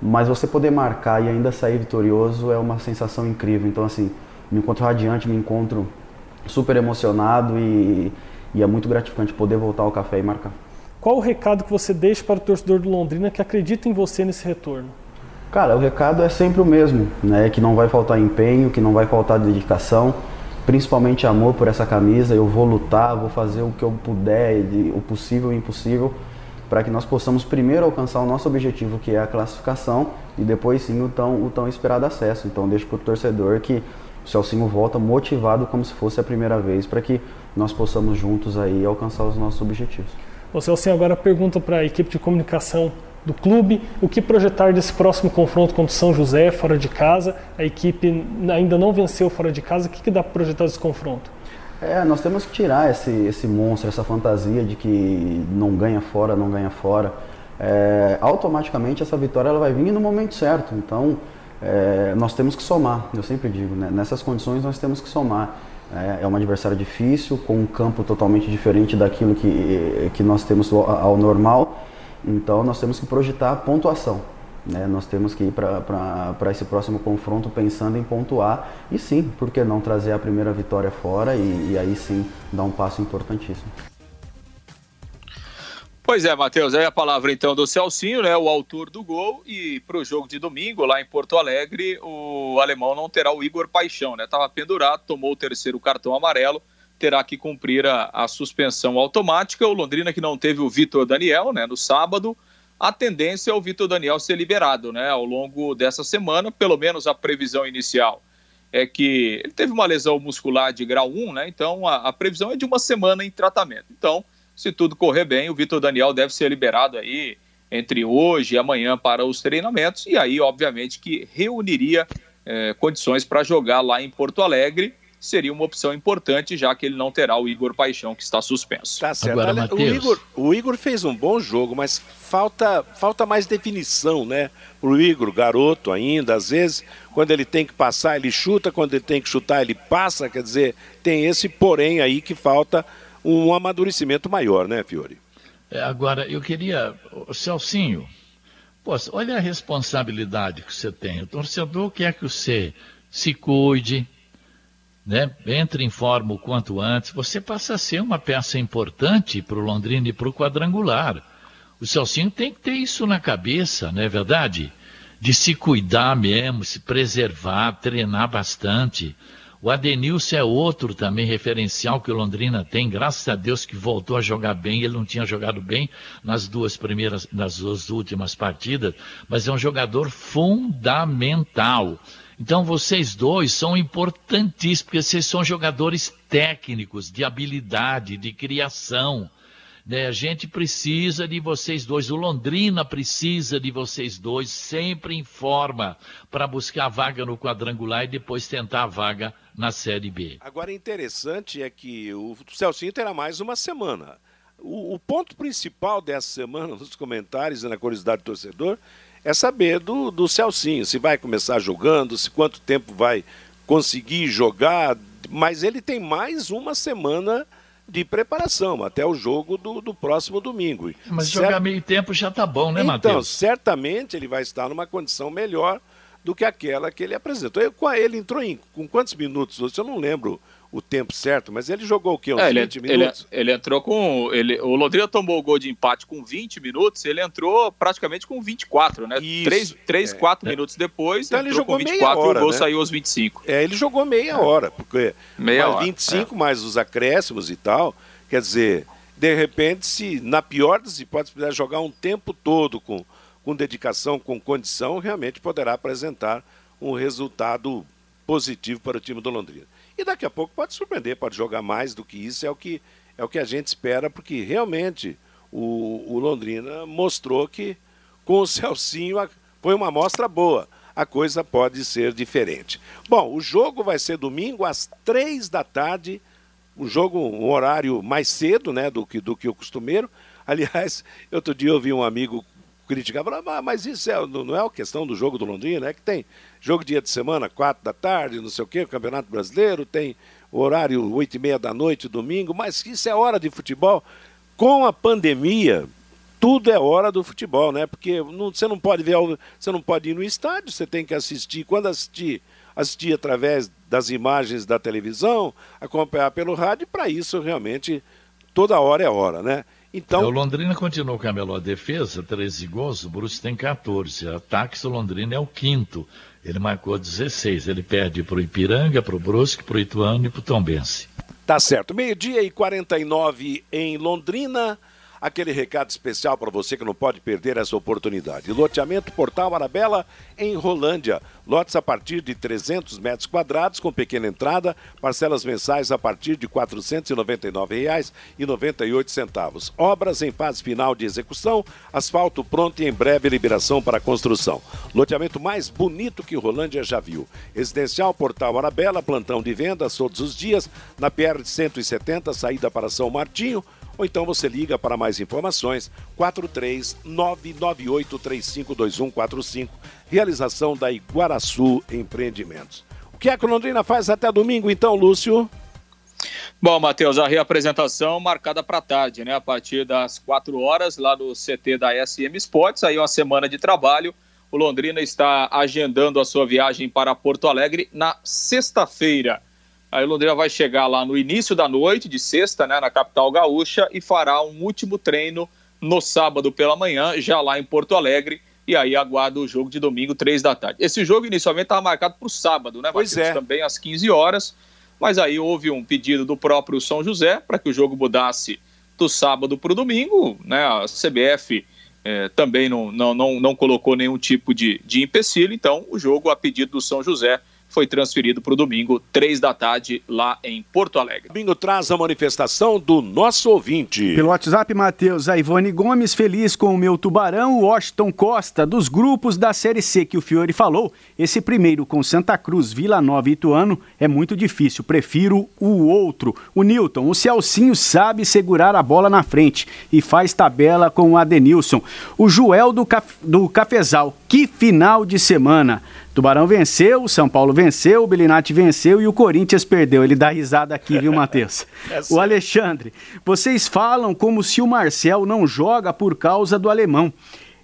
mas você poder marcar e ainda sair vitorioso é uma sensação incrível. Então, assim, me encontro radiante, me encontro super emocionado e, e é muito gratificante poder voltar ao café e marcar. Qual o recado que você deixa para o torcedor do Londrina que acredita em você nesse retorno? Cara, o recado é sempre o mesmo, né? Que não vai faltar empenho, que não vai faltar dedicação, principalmente amor por essa camisa. Eu vou lutar, vou fazer o que eu puder, o possível e o impossível, para que nós possamos primeiro alcançar o nosso objetivo, que é a classificação, e depois sim o tão, o tão esperado acesso. Então deixo para o torcedor que o Celcinho volta motivado como se fosse a primeira vez, para que nós possamos juntos aí alcançar os nossos objetivos. O Celcinho agora pergunta para a equipe de comunicação do clube, o que projetar desse próximo confronto contra o São José, fora de casa. A equipe ainda não venceu fora de casa. O que, que dá para projetar desse confronto? É, nós temos que tirar esse, esse monstro, essa fantasia de que não ganha fora, não ganha fora. É, automaticamente essa vitória ela vai vir no momento certo. Então, é, nós temos que somar, eu sempre digo, né? nessas condições nós temos que somar. É, é um adversário difícil, com um campo totalmente diferente daquilo que, que nós temos ao normal, então nós temos que projetar pontuação. Né? Nós temos que ir para esse próximo confronto pensando em pontuar e sim, por que não trazer a primeira vitória fora e, e aí sim dar um passo importantíssimo. Pois é, Matheus, aí a palavra então do Celcinho, né, o autor do gol, e para o jogo de domingo, lá em Porto Alegre, o alemão não terá o Igor Paixão, né, estava pendurado, tomou o terceiro cartão amarelo, terá que cumprir a, a, suspensão automática, o Londrina que não teve o Vitor Daniel, né, no sábado, a tendência é o Vitor Daniel ser liberado, né, ao longo dessa semana, pelo menos a previsão inicial é que ele teve uma lesão muscular de grau 1, né, então a, a previsão é de uma semana em tratamento, então se tudo correr bem, o Vitor Daniel deve ser liberado aí entre hoje e amanhã para os treinamentos, e aí, obviamente, que reuniria eh, condições para jogar lá em Porto Alegre. Seria uma opção importante, já que ele não terá o Igor Paixão, que está suspenso. Tá certo. Agora, o, Igor, o Igor fez um bom jogo, mas falta, falta mais definição, né? O Igor, garoto ainda, às vezes, quando ele tem que passar, ele chuta, quando ele tem que chutar, ele passa. Quer dizer, tem esse porém aí que falta um amadurecimento maior, né, Fiore? É, agora, eu queria, Celcinho, poxa, olha a responsabilidade que você tem. O torcedor quer que você se cuide, né? entre em forma o quanto antes. Você passa a ser uma peça importante para o Londrina e para o quadrangular. O Celcinho tem que ter isso na cabeça, não é verdade? De se cuidar mesmo, se preservar, treinar bastante. O Adenilson é outro também referencial que o Londrina tem, graças a Deus que voltou a jogar bem. Ele não tinha jogado bem nas duas primeiras, nas duas últimas partidas, mas é um jogador fundamental. Então vocês dois são importantíssimos, porque vocês são jogadores técnicos, de habilidade, de criação. Né? A gente precisa de vocês dois, o Londrina precisa de vocês dois, sempre em forma para buscar a vaga no quadrangular e depois tentar a vaga na Série B. Agora, interessante é que o Celcinho terá mais uma semana. O, o, ponto principal dessa semana, nos comentários e na curiosidade do torcedor, é saber do, do Celcinho, se vai começar jogando, se quanto tempo vai conseguir jogar, mas ele tem mais uma semana de preparação até o jogo do, do próximo domingo. Mas jogar meio tempo já tá bom, né, então, Matheus? Então, certamente ele vai estar numa condição melhor do que aquela que ele apresentou. Ele, ele entrou em com quantos minutos? Eu não lembro o tempo certo, mas ele jogou o quê? Uns é, 20 ele, minutos? Ele, ele, entrou com. Ele, o Londrina tomou o gol de empate com 20 minutos, ele entrou praticamente com 24, né? Isso, 3, 3 é, 4 é. minutos depois, então ele jogou com 24 hora, e o gol né? saiu aos 25. É, ele jogou meia é. hora, porque meia mais hora, 25 é. mais os acréscimos e tal. Quer dizer, de repente, se na pior das hipóteses puder jogar um tempo todo com, com dedicação, com condição, realmente poderá apresentar um resultado positivo para o time do Londrina. E daqui a pouco pode surpreender, pode jogar mais do que isso, é o que, é o que a gente espera, porque realmente o, o Londrina mostrou que com o Celcinho foi uma amostra boa. A coisa pode ser diferente. Bom, o jogo vai ser domingo às três da tarde. Um jogo, um horário mais cedo, né, do que, do que o costumeiro. Aliás, outro dia eu vi um amigo criticava, ah, mas isso é, não é a questão do jogo do Londrina, é que tem jogo dia de semana, quatro da tarde, não sei o quê, Campeonato Brasileiro, tem horário oito e meia da noite, domingo, mas isso é hora de futebol. Com a pandemia, tudo é hora do futebol, né? Porque não, você não pode ver, você não pode ir no estádio, você tem que assistir. Quando assistir, assistir através das imagens da televisão, acompanhar pelo rádio, para isso realmente toda hora é hora, né? Então... É, o Londrina continua com a melhor defesa, 13 gols, o Bruce tem 14. Ataques, o Londrina é o quinto. Ele marcou 16. Ele perde para o Ipiranga, para o Brusque, para o Ituano e para o Tombense. Tá certo. Meio-dia e 49 em Londrina. Aquele recado especial para você que não pode perder essa oportunidade. Loteamento Portal Arabella em Rolândia. Lotes a partir de 300 metros quadrados, com pequena entrada, parcelas mensais a partir de R$ 499,98. Obras em fase final de execução, asfalto pronto e em breve liberação para construção. Loteamento mais bonito que Rolândia já viu. Residencial Portal Arabella, plantão de vendas todos os dias, na PR 170, saída para São Martinho ou então você liga para mais informações 43998352145. Realização da Iguaraçu Empreendimentos. O que o Londrina faz até domingo então, Lúcio? Bom, Matheus, a reapresentação marcada para tarde, né? A partir das 4 horas, lá no CT da SM Sports, aí uma semana de trabalho. O Londrina está agendando a sua viagem para Porto Alegre na sexta-feira. Aí o Londrina vai chegar lá no início da noite, de sexta, né, na capital gaúcha, e fará um último treino no sábado pela manhã, já lá em Porto Alegre. E aí aguarda o jogo de domingo, três da tarde. Esse jogo inicialmente estava marcado para o sábado, né, Pois é. Também às 15 horas. Mas aí houve um pedido do próprio São José para que o jogo mudasse do sábado para o domingo. Né? A CBF eh, também não, não, não, não colocou nenhum tipo de, de empecilho. Então, o jogo, a pedido do São José, foi transferido para o domingo, três da tarde, lá em Porto Alegre. Domingo traz a manifestação do nosso ouvinte. Pelo WhatsApp, Matheus, a Ivone Gomes, feliz com o meu tubarão, o Washington Costa, dos grupos da Série C que o Fiore falou, esse primeiro com Santa Cruz, Vila Nova e Ituano é muito difícil, prefiro o outro. O Newton, o Celcinho sabe segurar a bola na frente e faz tabela com o Adenilson. O Joel do, Caf... do Cafezal, que final de semana. Tubarão venceu, o São Paulo venceu, o Belinati venceu e o Corinthians perdeu. Ele dá risada aqui, viu, Matheus? É o Alexandre, vocês falam como se o Marcel não joga por causa do alemão.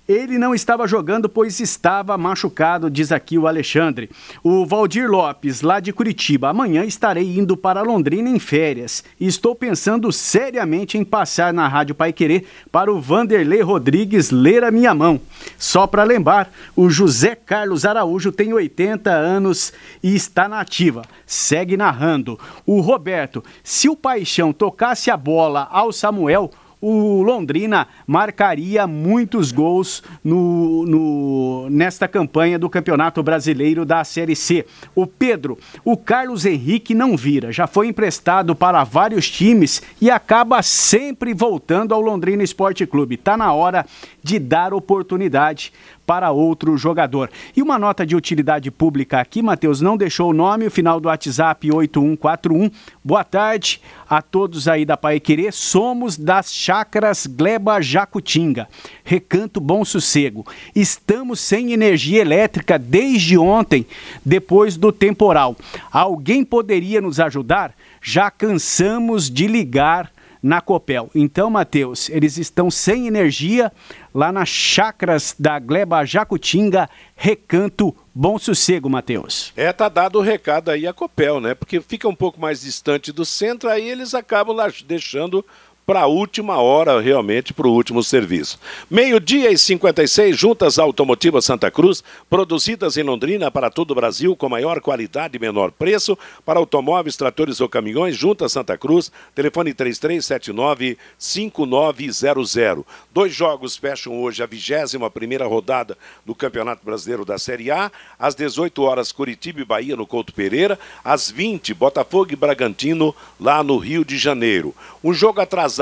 Ele não estava jogando, pois estava machucado, diz aqui o Alexandre. O Valdir Lopes, lá de Curitiba. Amanhã estarei indo para Londrina em férias. E estou pensando seriamente em passar na Rádio Pai Querer para o Vanderlei Rodrigues ler a minha mão. Só para lembrar, o José Carlos Araújo tem 80 anos e está na ativa. Segue narrando. O Roberto, se o Paixão tocasse a bola ao Samuel, o Londrina marcaria muitos gols no, no, nesta campanha do Campeonato Brasileiro da Série C. O Pedro, o Carlos Henrique não vira, já foi emprestado para vários times e acaba sempre voltando ao Londrina Esporte Clube. Está na hora de dar oportunidade para outro jogador. E uma nota de utilidade pública aqui, Matheus, não deixou o nome, o final do WhatsApp 8141. Boa tarde a todos aí da Pai Querer. Somos das Chácaras Gleba Jacutinga. Recanto Bom Sossego. Estamos sem energia elétrica desde ontem, depois do temporal. Alguém poderia nos ajudar? Já cansamos de ligar na Copel. Então, Matheus, eles estão sem energia lá nas chacras da Gleba Jacutinga, Recanto Bom Sossego, Matheus. É, tá dado o recado aí a Copel, né? Porque fica um pouco mais distante do centro, aí eles acabam lá deixando para a última hora, realmente, para o último serviço. Meio-dia e 56, juntas automotivas Santa Cruz, produzidas em Londrina para todo o Brasil, com maior qualidade e menor preço, para automóveis, tratores ou caminhões, juntas Santa Cruz, telefone 3379-5900. Dois jogos fecham hoje a 21 primeira rodada do Campeonato Brasileiro da Série A, às 18 horas Curitiba e Bahia no Couto Pereira, às 20 Botafogo e Bragantino lá no Rio de Janeiro. Um jogo atrasado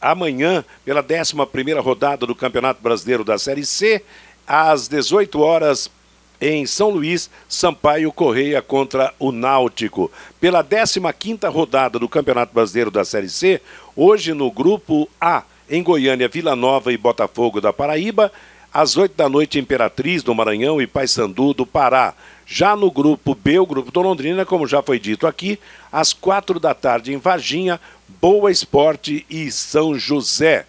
amanhã pela 11 rodada do Campeonato Brasileiro da Série C, às 18 horas em São Luís, Sampaio Correia contra o Náutico. Pela 15ª rodada do Campeonato Brasileiro da Série C, hoje no grupo A, em Goiânia, Vila Nova e Botafogo da Paraíba, às 8 da noite Imperatriz do Maranhão e Paysandu do Pará. Já no grupo B, o grupo do Londrina, como já foi dito aqui, às quatro da tarde em Varginha, Boa Esporte e São José.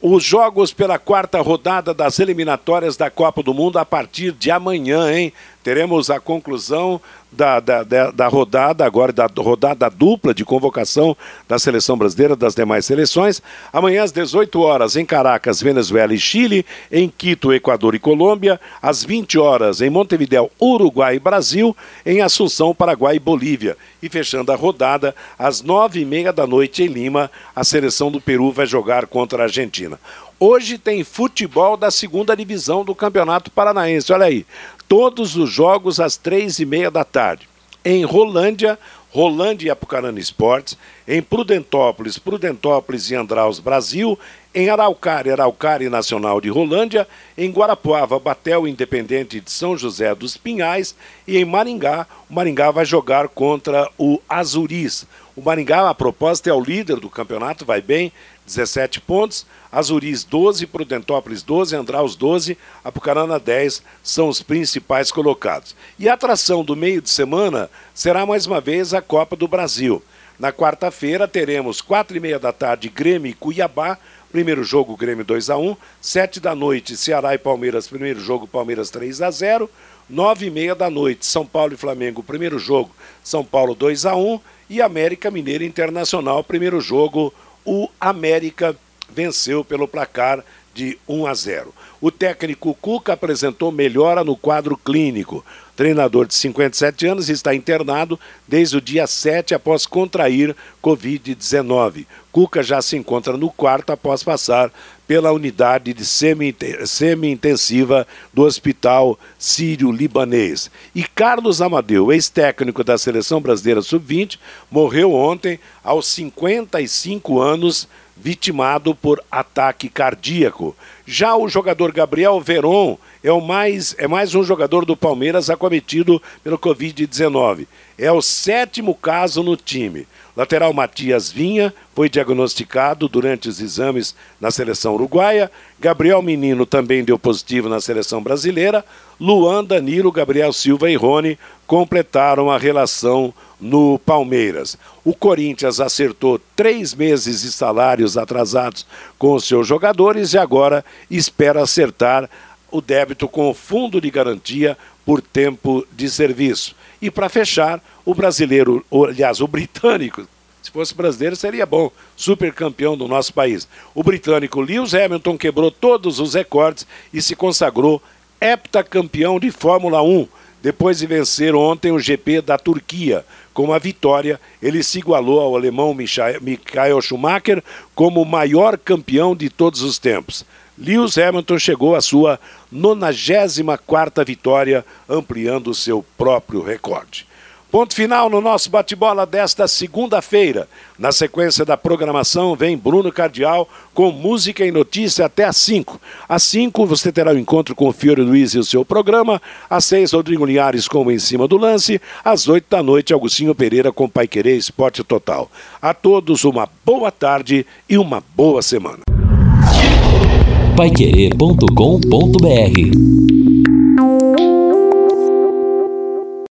Os jogos pela quarta rodada das eliminatórias da Copa do Mundo a partir de amanhã, hein? Teremos a conclusão da, da, da, da, rodada, agora da rodada dupla de convocação da seleção brasileira, das demais seleções. Amanhã às 18 horas em Caracas, Venezuela e Chile, em Quito, Equador e Colômbia, às 20 horas em Montevideo, Uruguai e Brasil, em Assunção, Paraguai e Bolívia. E fechando a rodada, às nove e meia da noite em Lima, a seleção do Peru vai jogar contra a Argentina. Hoje tem futebol da segunda divisão do Campeonato Paranaense. Olha aí, todos os jogos às três e meia da tarde. Em Rolândia, Rolândia e Apucarana Esportes. Em Prudentópolis, Prudentópolis e Andraus, Brasil. Em Araucária, Araucária Nacional de Rolândia. Em Guarapuava, Batel Independente de São José dos Pinhais. E em Maringá, o Maringá vai jogar contra o Azuris. O Maringá, a proposta, é o líder do campeonato, vai bem, 17 pontos. Azuris 12, Prudentópolis 12, Andraus 12, Apucarana 10 são os principais colocados. E a atração do meio de semana será mais uma vez a Copa do Brasil. Na quarta-feira teremos quatro e meia da tarde Grêmio e Cuiabá, primeiro jogo Grêmio 2 a 1 sete da noite Ceará e Palmeiras, primeiro jogo Palmeiras 3 a 0 nove e meia da noite São Paulo e Flamengo, primeiro jogo São Paulo 2 a 1 e América Mineiro Internacional, primeiro jogo o América venceu pelo placar de 1 a 0. O técnico Cuca apresentou melhora no quadro clínico. Treinador de 57 anos está internado desde o dia 7 após contrair Covid-19. Cuca já se encontra no quarto após passar pela unidade de semi-intensiva do Hospital Sírio-Libanês. E Carlos Amadeu, ex-técnico da Seleção Brasileira Sub-20, morreu ontem aos 55 anos vitimado por ataque cardíaco. Já o jogador Gabriel Veron é, o mais, é mais um jogador do Palmeiras acometido pelo Covid-19. É o sétimo caso no time. Lateral Matias Vinha foi diagnosticado durante os exames na seleção uruguaia. Gabriel Menino também deu positivo na seleção brasileira. Luan, Danilo, Gabriel Silva e Rony completaram a relação no Palmeiras. O Corinthians acertou três meses de salários atrasados com os seus jogadores e agora espera acertar o débito com o fundo de garantia por tempo de serviço. E para fechar, o brasileiro, aliás, o britânico, se fosse brasileiro seria bom, super campeão do nosso país. O britânico Lewis Hamilton quebrou todos os recordes e se consagrou heptacampeão de Fórmula 1 depois de vencer ontem o GP da Turquia. Com uma vitória, ele se igualou ao alemão Michael Schumacher como o maior campeão de todos os tempos. Lewis Hamilton chegou à sua 94ª vitória, ampliando seu próprio recorde. Ponto final no nosso bate-bola desta segunda-feira. Na sequência da programação vem Bruno Cardial com música e notícia até às 5. Às 5 você terá o um encontro com o Fiore Luiz e o seu programa. Às 6, Rodrigo Linhares com Em Cima do Lance. Às 8 da noite, Augustinho Pereira com Pai Querer Esporte Total. A todos uma boa tarde e uma boa semana. Paiquerê.com.br